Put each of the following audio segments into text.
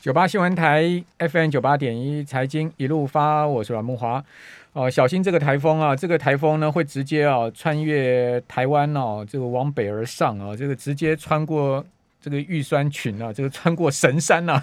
九八新闻台 FM 九八点一财经一路发，我是阮梦华。哦，小心这个台风啊！这个台风呢会直接啊穿越台湾哦，这个往北而上啊，这个直接穿过这个玉山群啊，这个穿过神山呐。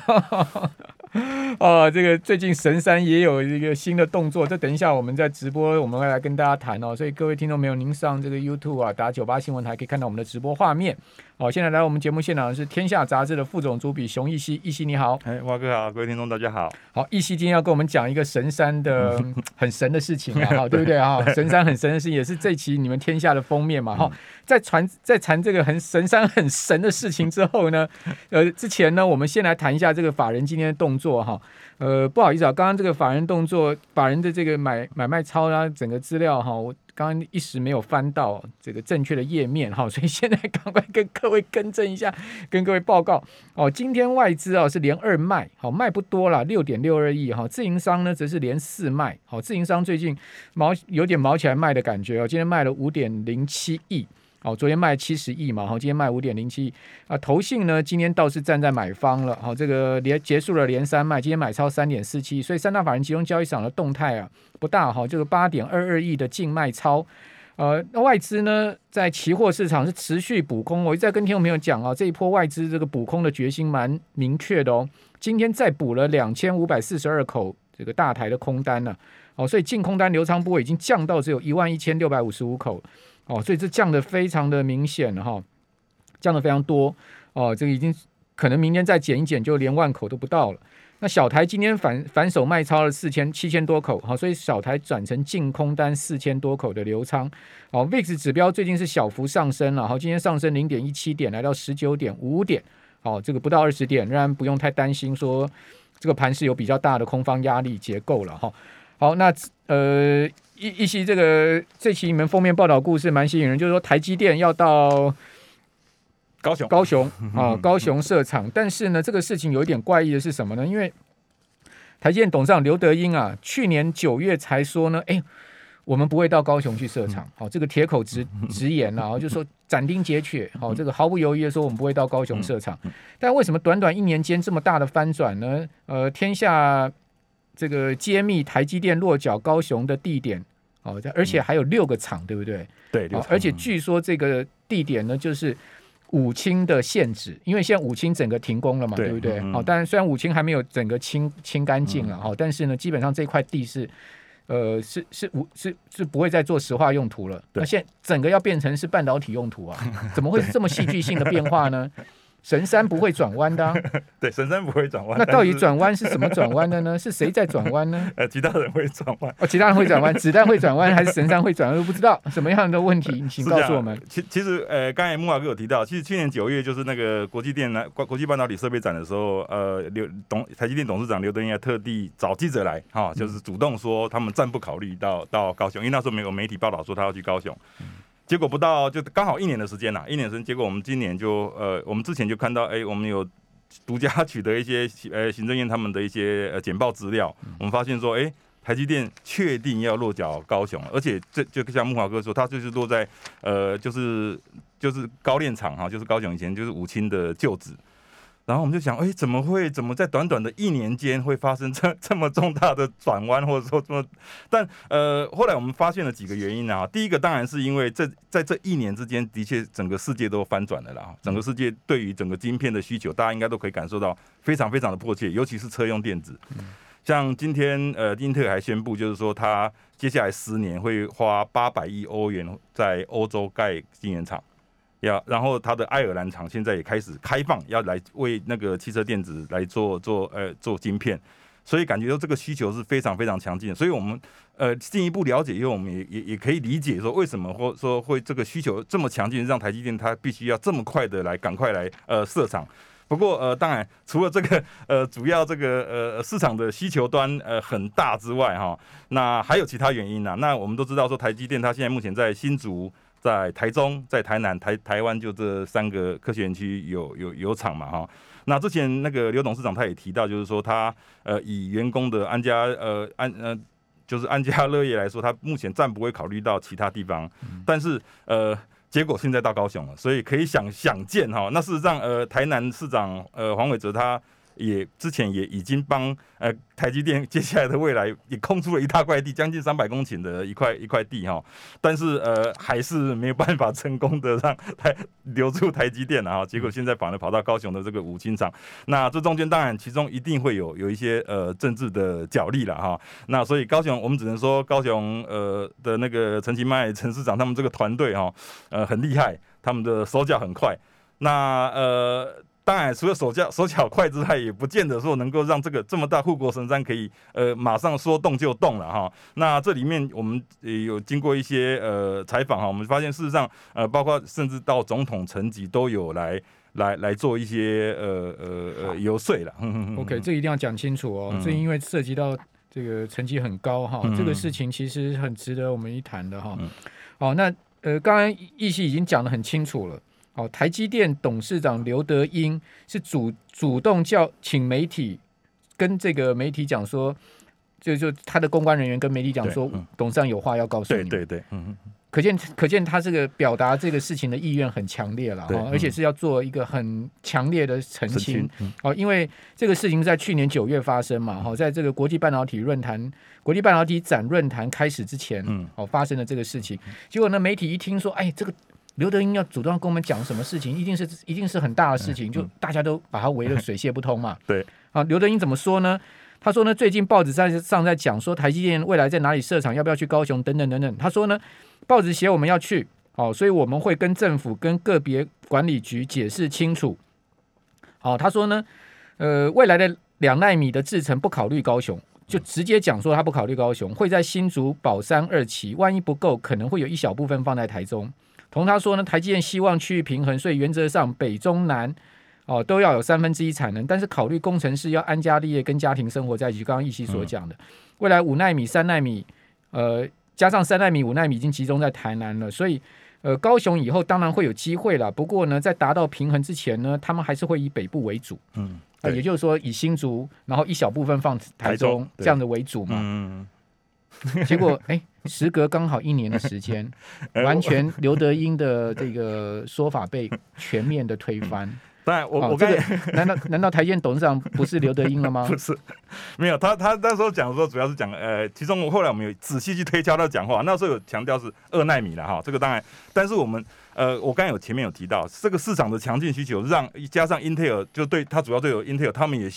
哦，这个最近神山也有一个新的动作，这等一下我们在直播我们会来跟大家谈哦。所以各位听众朋友，您上这个 YouTube 啊，打九八新闻台可以看到我们的直播画面。好，现在来我们节目现场的是《天下杂志》的副总主笔熊义熙，义熙你好。哎，蛙哥好，各位听众大家好。好，义熙今天要跟我们讲一个神山的 很神的事情啊，哈，对不对啊？神山很神的事情，也是这期你们天下的封面嘛，哈。在传在谈这个很神山很神的事情之后呢，呃，之前呢，我们先来谈一下这个法人今天的动作哈。呃，不好意思啊，刚刚这个法人动作，法人的这个买买卖超啊，整个资料哈，我。刚刚一时没有翻到这个正确的页面哈，所以现在赶快跟各位更正一下，跟各位报告哦。今天外资啊是连二卖，好卖不多了，六点六二亿哈。自营商呢则是连四卖，好自营商最近毛有点毛起来卖的感觉哦。今天卖了五点零七亿。哦，昨天卖七十亿嘛，好，今天卖五点零七亿啊。投信呢，今天倒是站在买方了，好，这个连结束了连三卖，今天买超三点四七亿，所以三大法人集中交易场的动态啊不大哈，就是八点二二亿的净卖超。呃，那外资呢，在期货市场是持续补空，我一再跟听众朋友讲啊，这一波外资这个补空的决心蛮明确的哦。今天再补了两千五百四十二口这个大台的空单呢，哦，所以净空单流仓波已经降到只有一万一千六百五十五口。哦，所以这降的非常的明显了哈，降的非常多哦，这个已经可能明天再减一减，就连万口都不到了。那小台今天反反手卖超了四千七千多口，好，所以小台转成净空单四千多口的流仓。哦，VIX 指标最近是小幅上升了，好，今天上升零点一七点，来到十九点五点，好，这个不到二十点，仍然不用太担心说这个盘是有比较大的空方压力结构了哈。好，那呃。一一期这个这期你们封面报道故事蛮吸引人，就是说台积电要到高雄高雄啊高雄设厂，但是呢这个事情有一点怪异的是什么呢？因为台积电董事长刘德英啊，去年九月才说呢，哎，我们不会到高雄去设厂，好，这个铁口直直言了，就说斩钉截铁，好，这个毫不犹豫的说我们不会到高雄设厂，但为什么短短一年间这么大的翻转呢？呃，天下。这个揭秘台积电落脚高雄的地点，哦，而且还有六个厂，对不对？对，而且据说这个地点呢，就是武清的限制，因为现在武清整个停工了嘛，对不对？好，当然虽然武清还没有整个清清干净了，哈，但是呢，基本上这块地是，呃，是是五是是不会再做石化用途了，那现整个要变成是半导体用途啊？怎么会是这么戏剧性的变化呢？神山不会转弯的，对，神山不会转弯。那到底转弯是什么转弯的呢？是谁在转弯呢？呃，其他人会转弯。哦，其他人会转弯，子弹会转弯，还是神山会转弯？不知道什么样的问题，请告诉我们。其其实，呃，刚才木华哥有提到，其实去年九月就是那个国际电来国国际半导体设备展的时候，呃，刘董台积电董事长刘德英特地找记者来，哈，就是主动说他们暂不考虑到到高雄，因为那时候没有媒体报道说他要去高雄。结果不到就刚好一年的时间啦，一年时间，结果我们今年就呃，我们之前就看到，哎，我们有独家取得一些呃行政院他们的一些呃简报资料，我们发现说，哎，台积电确定要落脚高雄，而且这就像木华哥说，他就是落在呃，就是就是高炼厂哈，就是高雄以前就是武清的旧址。然后我们就想，哎，怎么会？怎么在短短的一年间会发生这 这么重大的转弯，或者说这么？但呃，后来我们发现了几个原因啊。第一个当然是因为这在这一年之间，的确整个世界都翻转了啦。整个世界对于整个晶片的需求，大家应该都可以感受到非常非常的迫切，尤其是车用电子。像今天呃，英特尔还宣布，就是说他接下来十年会花八百亿欧元在欧洲盖晶圆厂。要，然后它的爱尔兰厂现在也开始开放，要来为那个汽车电子来做做呃做晶片，所以感觉到这个需求是非常非常强劲。所以我们呃进一步了解以后，我们也也也可以理解说为什么或说会这个需求这么强劲，让台积电它必须要这么快的来赶快来呃设厂。不过呃当然除了这个呃主要这个呃市场的需求端呃很大之外哈，那还有其他原因呢？那我们都知道说台积电它现在目前在新竹。在台中、在台南、台台湾，就这三个科学园区有有有厂嘛哈。那之前那个刘董事长他也提到，就是说他呃以员工的安家呃安呃就是安家乐业来说，他目前暂不会考虑到其他地方。但是呃结果现在到高雄了，所以可以想想见哈。那事实上呃台南市长呃黄伟哲他也之前也已经帮呃台积电 接下来的未来 也空出了一大块地，将近三百公顷的一块一块地哈，但是呃还是没有办法成功的让台留住台积电了哈，结果现在反而跑到高雄的这个五金厂，那这中间当然其中一定会有有一些呃政治的角力了哈，那所以高雄我们只能说高雄呃的那个陈其迈陈市长他们这个团队哈呃很厉害，他们的手脚很快，那呃。当然，除了手脚手脚快之外，也不见得说能够让这个这么大护国神山可以呃马上说动就动了哈。那这里面我们也有经过一些呃采访哈，我们发现事实上呃包括甚至到总统层级都有来来来做一些呃呃呃游说了。OK，这一定要讲清楚哦，这因为涉及到这个层级很高哈，这个事情其实很值得我们一谈的哈。好，那呃刚刚易熙已经讲的很清楚了。哦，台积电董事长刘德英是主主动叫请媒体跟这个媒体讲说，就就他的公关人员跟媒体讲说，董事长有话要告诉你。对对对，嗯嗯，可见可见他这个表达这个事情的意愿很强烈了哈，而且是要做一个很强烈的澄清。哦，因为这个事情在去年九月发生嘛，哈，在这个国际半导体论坛、国际半导体展论坛开始之前，嗯，哦，发生了这个事情，结果呢，媒体一听说，哎，这个。刘德英要主动跟我们讲什么事情，一定是一定是很大的事情，就大家都把他围得水泄不通嘛。对，啊，刘德英怎么说呢？他说呢，最近报纸在上在讲说台积电未来在哪里设厂，要不要去高雄等等等等。他说呢，报纸写我们要去，哦，所以我们会跟政府跟个别管理局解释清楚。好，他说呢，呃，未来的两纳米的制程不考虑高雄，就直接讲说他不考虑高雄，会在新竹宝山二期，万一不够，可能会有一小部分放在台中。同他说呢，台积电希望区域平衡，所以原则上北中南哦都要有三分之一产能，但是考虑工程师要安家立业跟家庭生活在一起。刚刚一期所讲的，未来五纳米、三纳米，呃，加上三纳米、五纳米已经集中在台南了，所以呃，高雄以后当然会有机会了。不过呢，在达到平衡之前呢，他们还是会以北部为主，嗯，啊，也就是说以新竹，然后一小部分放台中这样的为主嘛，嗯。结果，哎，时隔刚好一年的时间，完全刘德英的这个说法被全面的推翻。当然，我我这个难道难道台建董事长不是刘德英了吗？不是，没有他他那时候讲说，主要是讲呃，其中我后来我们有仔细去推敲他讲话，那时候有强调是二纳米的哈，这个当然，但是我们呃，我刚才有前面有提到，这个市场的强劲需求，让加上英特尔就对它主要对有英特尔，他们也。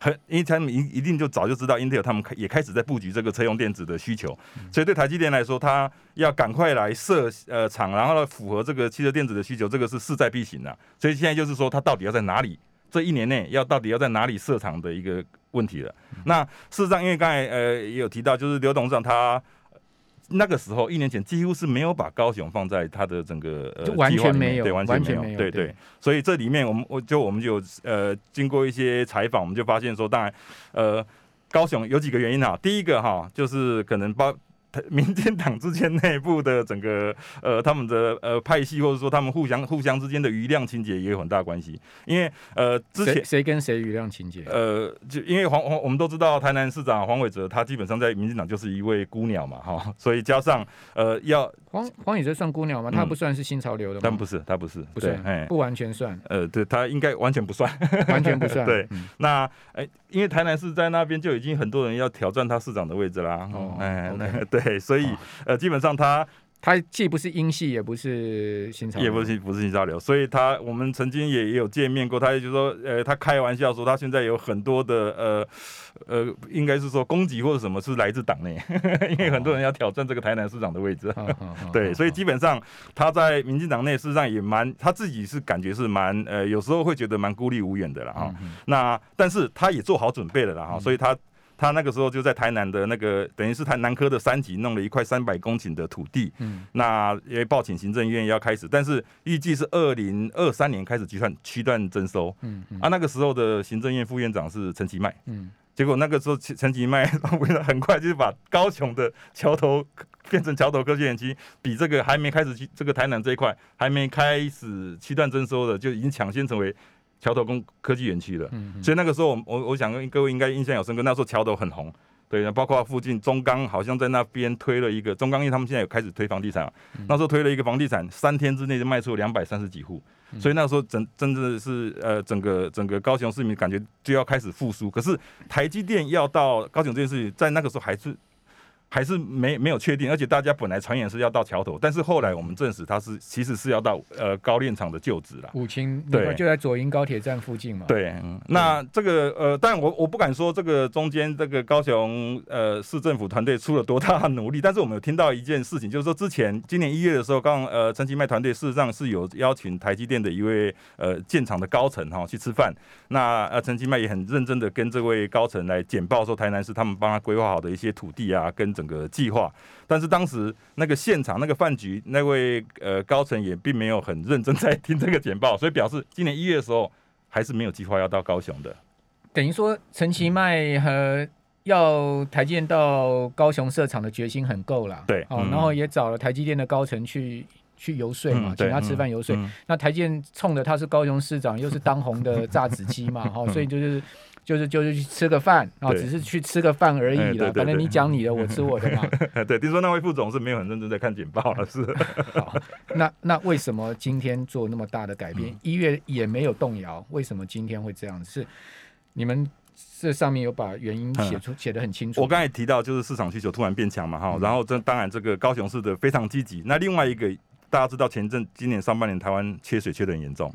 很，因为他们一一定就早就知道，Intel 他们开也开始在布局这个车用电子的需求，所以对台积电来说，它要赶快来设呃厂，然后呢符合这个汽车电子的需求，这个是势在必行的。所以现在就是说，它到底要在哪里？这一年内要到底要在哪里设厂的一个问题了。那事实上，因为刚才呃也有提到，就是刘董事长他。那个时候，一年前几乎是没有把高雄放在他的整个呃完全没有，对，完全没有，对对。所以这里面，我们我就我们就呃经过一些采访，我们就发现说，当然呃高雄有几个原因哈，第一个哈就是可能包。民进党之间内部的整个呃，他们的呃派系，或者说他们互相互相之间的余量情节也有很大关系。因为呃，之前谁跟谁余量情节？呃，就因为黄黄，我们都知道台南市长黄伟哲，他基本上在民进党就是一位孤鸟嘛，哈，所以加上呃，要黄黄伟哲算孤鸟吗？他不算是新潮流的，但不是，他不是，不是，哎，不完全算。呃，对他应该完全不算，完全不算。对，那哎，因为台南市在那边就已经很多人要挑战他市长的位置啦。哦，哎，那对。对，所以呃，基本上他他既不是英系，也不是新潮，也不是不是新潮流，所以他我们曾经也也有见面过，他也就说呃，他开玩笑说他现在有很多的呃呃，应该是说攻击或者什么是来自党内，因为很多人要挑战这个台南市长的位置，对，所以基本上他在民进党内事实上也蛮他自己是感觉是蛮呃，有时候会觉得蛮孤立无援的了哈。那但是他也做好准备了了哈，所以他。他那个时候就在台南的那个，等于是台南科的三级弄了一块三百公顷的土地，嗯，那因为报请行政院要开始，但是预计是二零二三年开始计算区段征收，嗯，啊，那个时候的行政院副院长是陈其迈，嗯，结果那个时候陈其迈 为了很快就是把高雄的桥头变成桥头科技园区，比这个还没开始去这个台南这一块还没开始区段征收的，就已经抢先成为。桥头工科技园区了，所以那个时候我我我想各位应该印象有深刻，那时候桥头很红，对，包括附近中钢好像在那边推了一个中钢，因为他们现在有开始推房地产，那时候推了一个房地产，三天之内就卖出两百三十几户，所以那时候真真的是呃整个整个高雄市民感觉就要开始复苏，可是台积电要到高雄这件事情，在那个时候还是。还是没没有确定，而且大家本来传言是要到桥头，但是后来我们证实他是其实是要到呃高炼厂的旧址了。武清对，就在左营高铁站附近嘛。对，那这个呃，但我我不敢说这个中间这个高雄呃市政府团队出了多大的努力，但是我们有听到一件事情，就是说之前今年一月的时候，刚呃陈其迈团队事实上是有邀请台积电的一位呃建厂的高层哈去吃饭，那呃陈其迈也很认真的跟这位高层来简报说台南市他们帮他规划好的一些土地啊跟整。个计划，但是当时那个现场那个饭局，那位呃高层也并没有很认真在听这个简报，所以表示今年一月的时候还是没有计划要到高雄的。等于说陈其迈和要台积电到高雄设厂的决心很够了，对，哦，然后也找了台积电的高层去去游说嘛，请他吃饭游说。那台建冲着他是高雄市长，又是当红的榨子机嘛，哈，所以就是。就是就是去吃个饭啊，只是去吃个饭而已了。反正你讲你的，我吃我的嘛。对，听说那位副总是没有很认真在看简报了，是。好，那那为什么今天做那么大的改变？一月也没有动摇，为什么今天会这样？是你们这上面有把原因写出写的很清楚。我刚才提到就是市场需求突然变强嘛，哈，然后这当然这个高雄市的非常积极。那另外一个大家知道前阵今年上半年台湾缺水缺的很严重。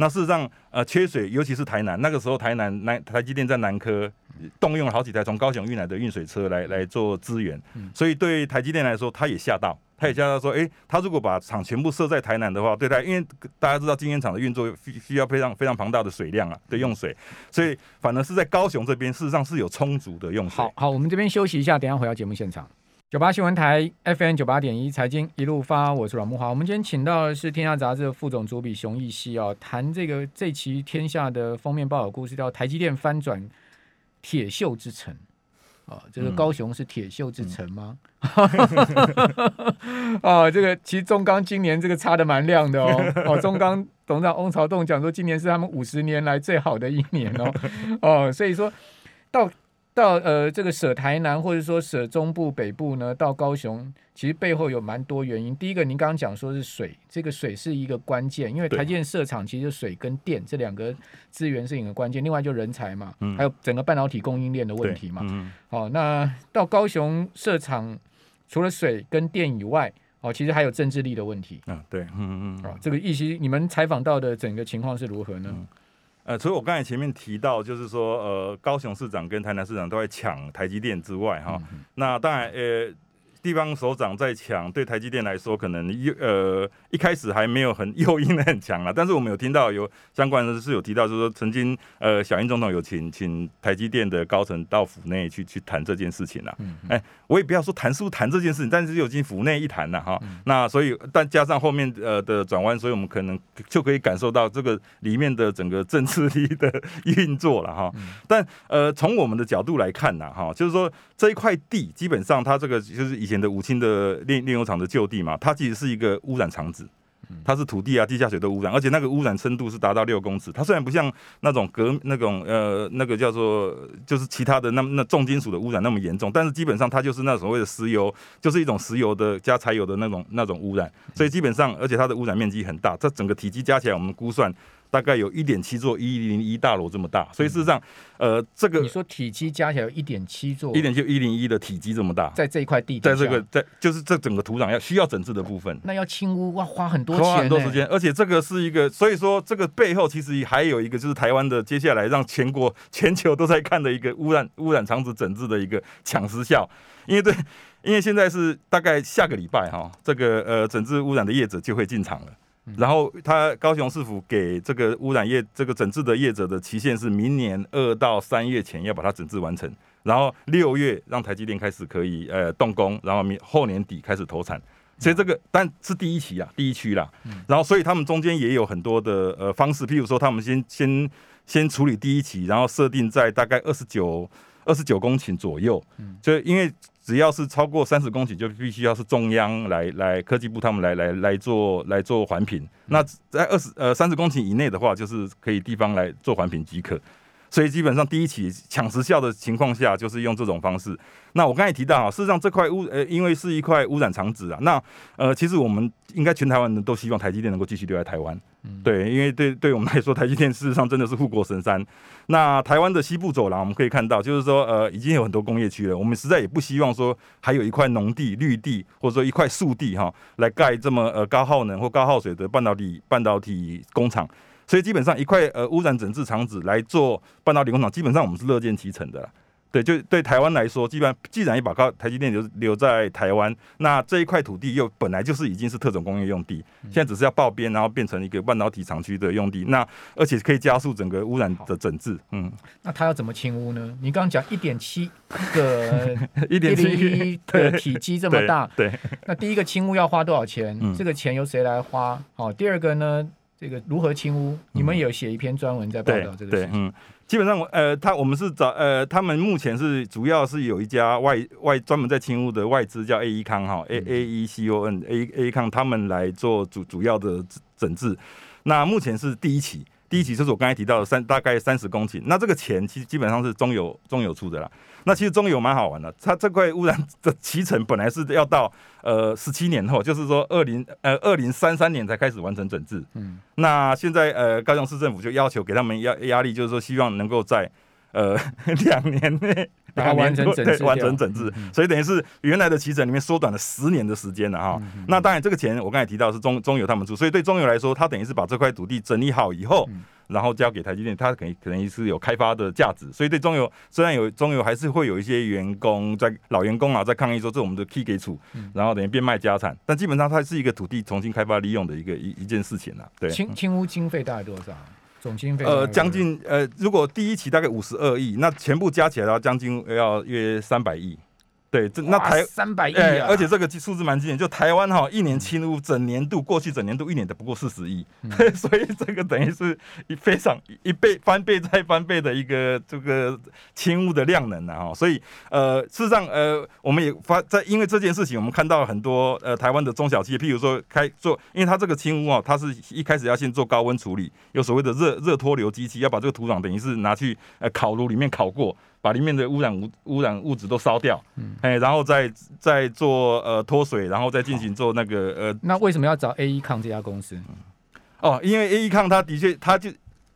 那事实上，呃，缺水，尤其是台南，那个时候台南南台积电在南科动用了好几台从高雄运来的运水车来来做支援，所以对台积电来说，他也吓到，他也吓到说，哎，他如果把厂全部设在台南的话，对他，因为大家知道晶圆厂的运作需需要非常非常庞大的水量啊，的用水，所以反而是在高雄这边，事实上是有充足的用水。好，好，我们这边休息一下，等下回到节目现场。九八新闻台 FM 九八点一财经一路发，我是阮木华。我们今天请到的是《天下杂志》的副总主笔熊毅希哦，谈这个这期《天下》的封面报道故事，叫“台积电翻转铁锈之城”。啊，这个高雄是铁锈之城吗？啊，这个其实中钢今年这个差的蛮亮的哦。哦，中钢董事长翁朝栋讲说，今年是他们五十年来最好的一年哦。哦，所以说到。到呃这个舍台南或者说舍中部北部呢，到高雄，其实背后有蛮多原因。第一个，您刚刚讲说是水，这个水是一个关键，因为台建设厂其实水跟电这两个资源是一个关键。另外就人才嘛，还有整个半导体供应链的问题嘛。好，那到高雄设厂，除了水跟电以外，哦，其实还有政治力的问题。嗯，对，嗯嗯，哦，这个一些你们采访到的整个情况是如何呢？呃，除了我刚才前面提到，就是说，呃，高雄市长跟台南市长都在抢台积电之外，哈，那当然，呃。地方首长在抢，对台积电来说，可能又呃一开始还没有很诱因的很强了。但是我们有听到有相关的是有提到，就是说曾经呃小英总统有请请台积电的高层到府内去去谈这件事情了。哎，我也不要说谈是不是谈这件事情，但是有进府内一谈了哈。那所以但加上后面呃的转弯，所以我们可能就可以感受到这个里面的整个政治力的运作了哈。但呃从我们的角度来看呢哈，就是说这一块地基本上它这个就是以前的武清的炼炼油厂的旧地嘛，它其实是一个污染场址，它是土地啊、地下水的污染，而且那个污染深度是达到六公尺。它虽然不像那种革那种呃那个叫做就是其他的那那重金属的污染那么严重，但是基本上它就是那所谓的石油，就是一种石油的加柴油的那种那种污染。所以基本上，而且它的污染面积很大，这整个体积加起来，我们估算。大概有一点七座一零一大楼这么大，所以事实上，呃，这个你说体积加起来有一点七座，一点就一零一的体积这么大，在这一块地，在这个在就是这整个土壤要需要整治的部分，那要清污要花很多钱，花很多时间，而且这个是一个，所以说这个背后其实还有一个就是台湾的接下来让全国全球都在看的一个污染污染厂址整治的一个抢时效，因为对，因为现在是大概下个礼拜哈，这个呃整治污染的业者就会进场了。然后他高雄市府给这个污染业这个整治的业者的期限是明年二到三月前要把它整治完成，然后六月让台积电开始可以呃动工，然后明后年底开始投产。所以这个但是第一期啊，第一区啦。然后所以他们中间也有很多的呃方式，譬如说他们先先先处理第一期，然后设定在大概二十九二十九公顷左右，就因为。只要是超过三十公顷，就必须要是中央来来科技部他们来来来做来做环评。那在二十呃三十公顷以内的话，就是可以地方来做环评即可。所以基本上第一起抢时效的情况下，就是用这种方式。那我刚才提到啊，事实上这块污呃，因为是一块污染场址啊，那呃，其实我们应该全台湾人都希望台积电能够继续留在台湾，对，因为对对我们来说，台积电事实上真的是护国神山。那台湾的西部走廊，我们可以看到，就是说呃，已经有很多工业区了，我们实在也不希望说还有一块农地、绿地，或者说一块树地哈，来盖这么呃高耗能或高耗水的半导体半导体工厂。所以基本上一块呃污染整治厂址来做半导体工厂，基本上我们是乐见其成的。对，就对台湾来说，基本上既然一把高台积电留留在台湾，那这一块土地又本来就是已经是特种工业用地，现在只是要爆边，然后变成一个半导体厂区的用地，那而且可以加速整个污染的整治。嗯，那它要怎么清污呢？你刚刚讲一点七个 一点七的体积这么大，对，那第一个清污要花多少钱？这个钱由谁来花？好，第二个呢？这个如何清污？你们有写一篇专文在报道这个事情。嗯，基本上我呃，他我们是找呃，他们目前是主要是有一家外外专门在清屋的外资叫 A E 康哈 A A E C O N A A 康他们来做主主要的整治。那目前是第一期，第一期就是我刚才提到的三大概三十公顷。那这个钱其实基本上是中油中油出的啦。那其实中油蛮好玩的，它这块污染的期程本来是要到呃十七年后，就是说二零呃二零三三年才开始完成整治。嗯，那现在呃高雄市政府就要求给他们压压力，就是说希望能够在呃 两年内完成整治，完成整治，所以等于是原来的脐程里面缩短了十年的时间了哈。那当然这个钱我刚才提到是中中油他们出，所以对中油来说，他等于是把这块土地整理好以后。然后交给台积电，它可能可能是有开发的价值，所以对中油虽然有中油还是会有一些员工在老员工啊在抗议说这我们的 key 给处，然后等于变卖家产，但基本上它是一个土地重新开发利用的一个一一件事情啊。对，清清污经费大概多少？总经费？呃，将近呃，如果第一期大概五十二亿，那全部加起来的话，将近要约三百亿。对，这那台三百亿啊！而且这个数字蛮惊人，就台湾哈一年清污整年度过去整年度一年的不过四十亿，所以这个等于是一非常 一倍翻倍再翻倍的一个这个清污的量能啊！哈，所以呃，事实上呃，我们也发在因为这件事情，我们看到很多呃台湾的中小企业，譬如说开做，因为它这个清污啊，它是一开始要先做高温处理，有所谓的热热脱硫机器，要把这个土壤等于是拿去呃烤炉里面烤过。把里面的污染污污染物质都烧掉，哎，然后再再做呃脱水，然后再进行做那个呃。那为什么要找 A E 抗这家公司？哦，因为 A E 抗它的确，它就。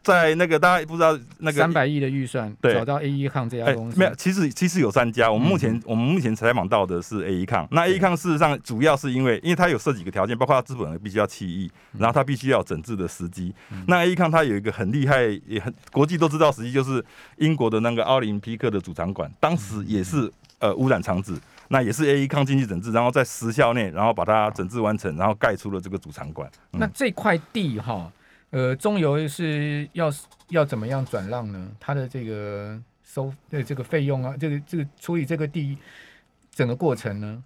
在那个大家不知道那个三百亿的预算，找到 A E 抗这家公司，没有，其实其实有三家。我们目前我们目前采访到的是 A E 抗。那 A E 抗事实上主要是因为，因为它有设几个条件，包括它资本必须要七亿，然后它必须要整治的时机。那 A E 抗它有一个很厉害，也很国际都知道时机，就是英国的那个奥林匹克的主场馆，当时也是呃污染场址，那也是 A E 抗经济整治，然后在时效内，然后把它整治完成，然后盖出了这个主场馆。那这块地哈。呃，中油是要要怎么样转让呢？它的这个收的这个费用啊，这个这个处理这个地整个过程呢？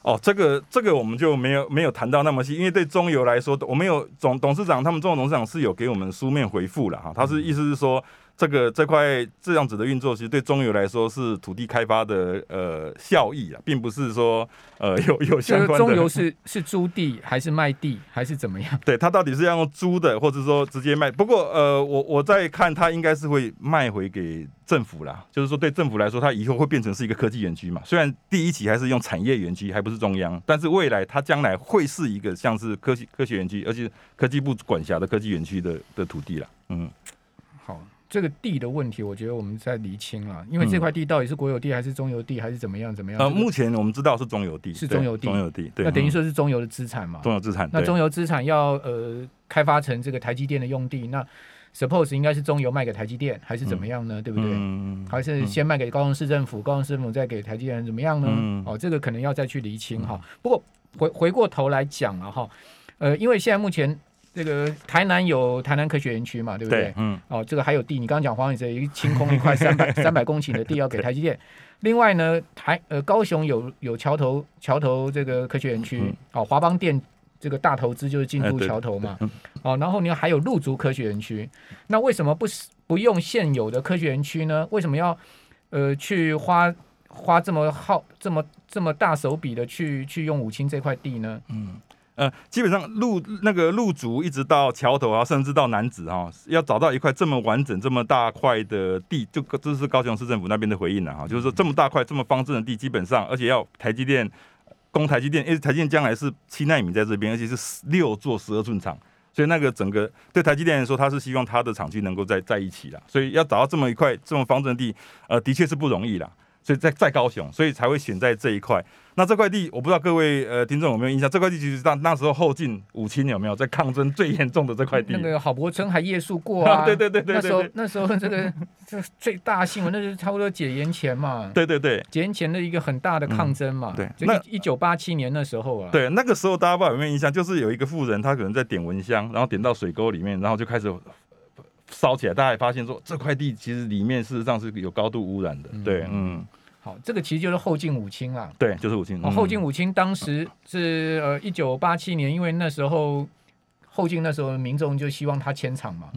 哦，这个这个我们就没有没有谈到那么细，因为对中油来说，我们有总董事长，他们中油董事长是有给我们书面回复了哈，他是意思是说。这个这块这样子的运作，其实对中油来说是土地开发的呃效益啊，并不是说呃有有相关的。中油是是租地还是卖地还是怎么样？对，它到底是要用租的，或者说直接卖？不过呃，我我在看，它应该是会卖回给政府啦。就是说，对政府来说，它以后会变成是一个科技园区嘛。虽然第一期还是用产业园区，还不是中央，但是未来它将来会是一个像是科技科学园区，而且科技部管辖的科技园区的的土地了。嗯，好。这个地的问题，我觉得我们在厘清了，因为这块地到底是国有地还是中油地还是怎么样怎么样？呃，目前我们知道是中油地，是中油地，中油地，那等于说是中油的资产嘛？中油资产，那中油资产要呃开发成这个台积电的用地，那 suppose 应该是中油卖给台积电还是怎么样呢？对不对？还是先卖给高雄市政府，高雄市政府再给台积电怎么样呢？哦，这个可能要再去厘清哈。不过回回过头来讲了哈，呃，因为现在目前。这个台南有台南科学园区嘛，对不对？嗯。哦，这个还有地，你刚刚讲黄宇哲一清空一块三百 三百公顷的地要给台积电。另外呢，台呃高雄有有桥头桥头这个科学园区，哦华邦电这个大投资就是进驻桥头嘛。哦，然后你还有陆竹科学园区，那为什么不不用现有的科学园区呢？为什么要呃去花花这么耗这么这么大手笔的去去用武清这块地呢？嗯。呃，基本上路那个路竹一直到桥头啊，甚至到南子哈，要找到一块这么完整、这么大块的地，就这是高雄市政府那边的回应了哈，就是说这么大块、这么方正的地，基本上而且要台积电供台积电，因为台积电将来是七纳米在这边，而且是六座十二寸厂，所以那个整个对台积电来说，他是希望他的厂区能够在在一起啦，所以要找到这么一块这么方正的地，呃，的确是不容易啦。所以在在高雄，所以才会选在这一块。那这块地，我不知道各位呃听众有没有印象？这块地其实当那时候后进五清有没有在抗争最严重的这块地？那个郝柏村还夜宿过啊。对对对对。那时候那时候这个 这最大新闻，那就是差不多解严前嘛。对对对。解严前的一个很大的抗争嘛。对。那一九八七年那时候啊。对，那个时候大家不知道有没有印象？就是有一个富人，他可能在点蚊香，然后点到水沟里面，然后就开始烧起来。大家也发现说，这块地其实里面事实上是有高度污染的。对，嗯。好，这个其实就是后晋武清啊。对，就是武清。后晋武清当时是呃一九八七年，因为那时候后晋那时候民众就希望他迁厂嘛。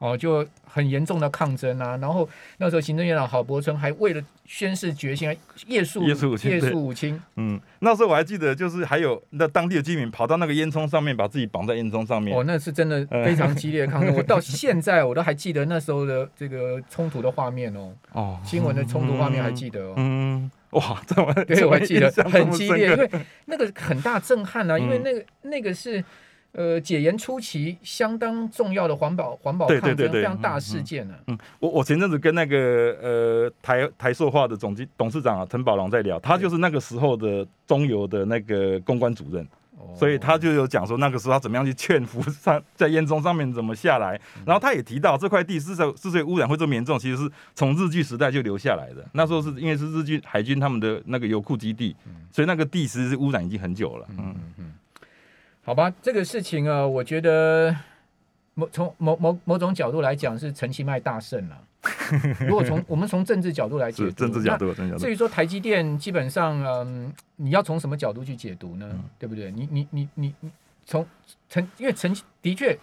哦，就很严重的抗争啊，然后那时候行政院长郝柏村还为了宣誓决心，夜宿夜宿夜宿武清。嗯，那时候我还记得，就是还有那当地的居民跑到那个烟囱上面，把自己绑在烟囱上面。哦，那是真的非常激烈的抗争，我到现在我都还记得那时候的这个冲突的画面哦。哦，新闻的冲突画面还记得哦。嗯，哇，这么对我还记得 很激烈，因为那个很大震撼啊，因为那个那个是。呃，解严初期相当重要的环保环保抗争非常大事件呢。嗯，我我前阵子跟那个呃台台塑化的总经董事长啊陈宝龙在聊，他就是那个时候的中油的那个公关主任，所以他就有讲说那个时候他怎么样去劝服上在烟囱上面怎么下来，然后他也提到这块地之所之所以污染会这么严重，其实是从日据时代就留下来的。那时候是因为是日军海军他们的那个油库基地，所以那个地其实是污染已经很久了。嗯嗯。好吧，这个事情啊，我觉得某从某某某种角度来讲是陈其迈大胜了。如果从我们从政治角度来解读，政治角度，至于说台积电，基本上，嗯，你要从什么角度去解读呢？对不对？你你你你你从陈，因为陈的确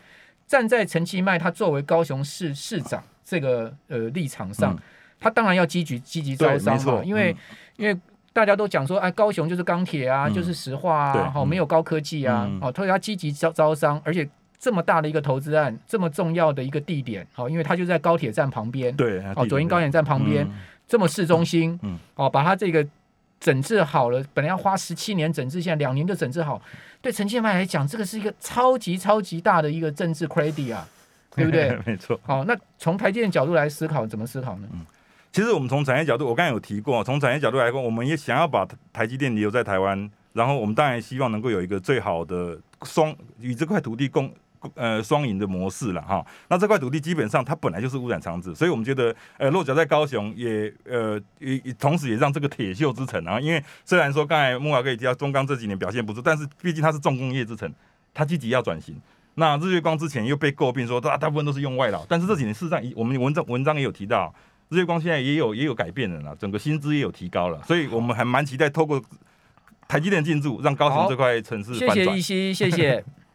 站在陈其迈他作为高雄市市长这个呃立场上，他当然要积极积极招商嘛，因为因为。大家都讲说，哎，高雄就是钢铁啊，就是石化啊，好，没有高科技啊，好，他要积极招招商，而且这么大的一个投资案，这么重要的一个地点，好，因为它就在高铁站旁边，对，哦，左营高铁站旁边，这么市中心，嗯，哦，把它这个整治好了，本来要花十七年整治，现在两年就整治好，对陈建迈来讲，这个是一个超级超级大的一个政治 credit 啊，对不对？没错。好，那从台积电角度来思考，怎么思考呢？其实我们从产业角度，我刚才有提过，从产业角度来说，我们也想要把台积电留在台湾，然后我们当然希望能够有一个最好的双与这块土地共呃双赢的模式了哈。那这块土地基本上它本来就是污染场址，所以我们觉得呃落脚在高雄也呃也同时也让这个铁锈之城啊，因为虽然说刚才木华哥也提到中钢这几年表现不错，但是毕竟它是重工业之城，它积极要转型。那日月光之前又被诟病说大大部分都是用外劳，但是这几年事实上我们文章文章也有提到。日月光现在也有也有改变了啦，整个薪资也有提高了，所以我们还蛮期待透过台积电进驻，让高雄这块城市谢谢一西，谢谢。